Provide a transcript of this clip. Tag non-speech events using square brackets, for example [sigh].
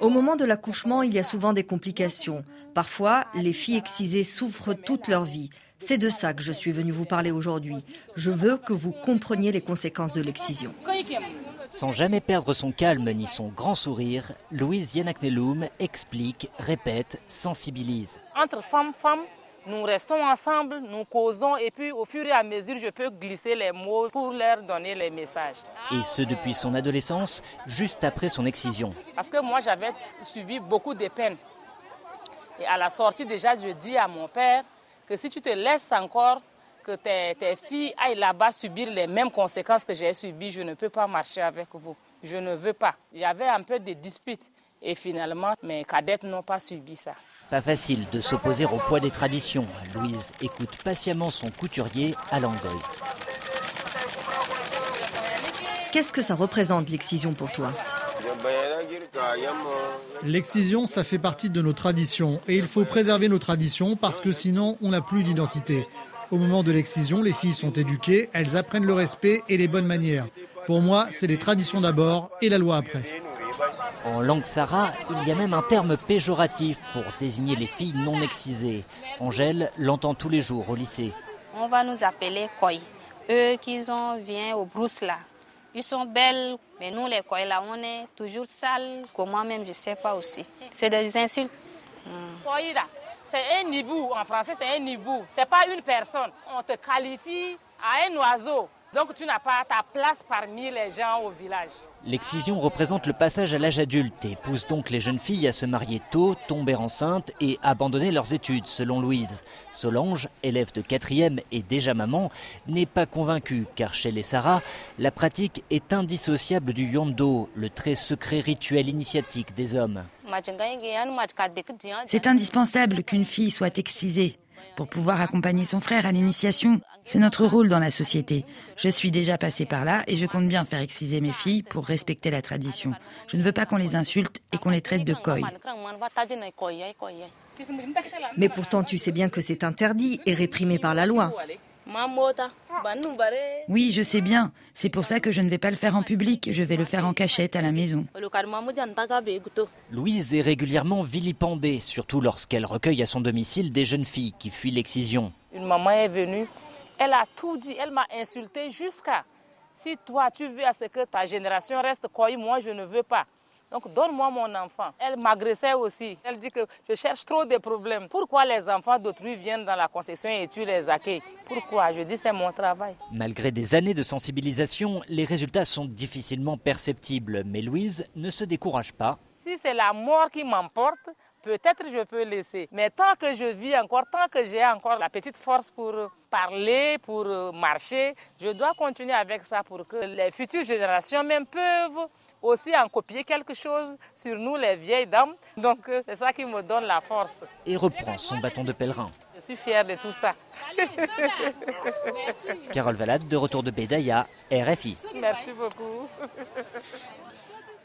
Au moment de l'accouchement, il y a souvent des complications. Parfois, les filles excisées souffrent toute leur vie. C'est de ça que je suis venue vous parler aujourd'hui. Je veux que vous compreniez les conséquences de l'excision. Sans jamais perdre son calme ni son grand sourire, Louise Yanakneloum explique, répète, sensibilise. Entre femmes, femmes, nous restons ensemble, nous causons et puis au fur et à mesure, je peux glisser les mots pour leur donner les messages. Et ce depuis son adolescence, juste après son excision. Parce que moi, j'avais subi beaucoup de peines. Et à la sortie, déjà, je dis à mon père que si tu te laisses encore que tes, tes filles aillent là-bas subir les mêmes conséquences que j'ai subies, je ne peux pas marcher avec vous. Je ne veux pas. Il y avait un peu de disputes. Et finalement, mes cadettes n'ont pas subi ça. Pas facile de s'opposer au poids des traditions. Louise écoute patiemment son couturier à Langoy. Qu'est-ce que ça représente l'excision pour toi? L'excision, ça fait partie de nos traditions et il faut préserver nos traditions parce que sinon on n'a plus d'identité. Au moment de l'excision, les filles sont éduquées, elles apprennent le respect et les bonnes manières. Pour moi, c'est les traditions d'abord et la loi après. En langue Sarah, il y a même un terme péjoratif pour désigner les filles non excisées. Angèle l'entend tous les jours au lycée. On va nous appeler koi. Eux qui ont viennent au brousse là. Ils sont belles, mais nous les koi là, on est toujours sales. Comment même, je ne sais pas aussi. C'est des insultes. Hmm. C'est un nibou, en français c'est un nibou. C'est pas une personne. On te qualifie à un oiseau. Donc tu n'as pas ta place parmi les gens au village. L'excision représente le passage à l'âge adulte et pousse donc les jeunes filles à se marier tôt, tomber enceintes et abandonner leurs études, selon Louise. Solange, élève de quatrième et déjà maman, n'est pas convaincue car chez les Sarah, la pratique est indissociable du yondo, le très secret rituel initiatique des hommes. C'est indispensable qu'une fille soit excisée pour pouvoir accompagner son frère à l'initiation. C'est notre rôle dans la société. Je suis déjà passée par là et je compte bien faire exciser mes filles pour respecter la tradition. Je ne veux pas qu'on les insulte et qu'on les traite de koi. Mais pourtant, tu sais bien que c'est interdit et réprimé par la loi. Oui, je sais bien. C'est pour ça que je ne vais pas le faire en public. Je vais le faire en cachette à la maison. Louise est régulièrement vilipendée, surtout lorsqu'elle recueille à son domicile des jeunes filles qui fuient l'excision. Une maman est venue, elle a tout dit, elle m'a insulté jusqu'à si toi tu veux à ce que ta génération reste quoi, moi je ne veux pas. Donc donne-moi mon enfant. Elle m'agressait aussi. Elle dit que je cherche trop de problèmes. Pourquoi les enfants d'autrui viennent dans la concession et tu les accueilles Pourquoi? Je dis c'est mon travail. Malgré des années de sensibilisation, les résultats sont difficilement perceptibles. Mais Louise ne se décourage pas. Si c'est la mort qui m'emporte, peut-être je peux laisser. Mais tant que je vis encore, tant que j'ai encore la petite force pour parler, pour marcher, je dois continuer avec ça pour que les futures générations même peuvent aussi en copier quelque chose sur nous, les vieilles dames. Donc, euh, c'est ça qui me donne la force. Et reprend son bâton de pèlerin. Je suis fière de tout ça. Carole Valade, de retour de Bédaya, RFI. Merci beaucoup. [laughs]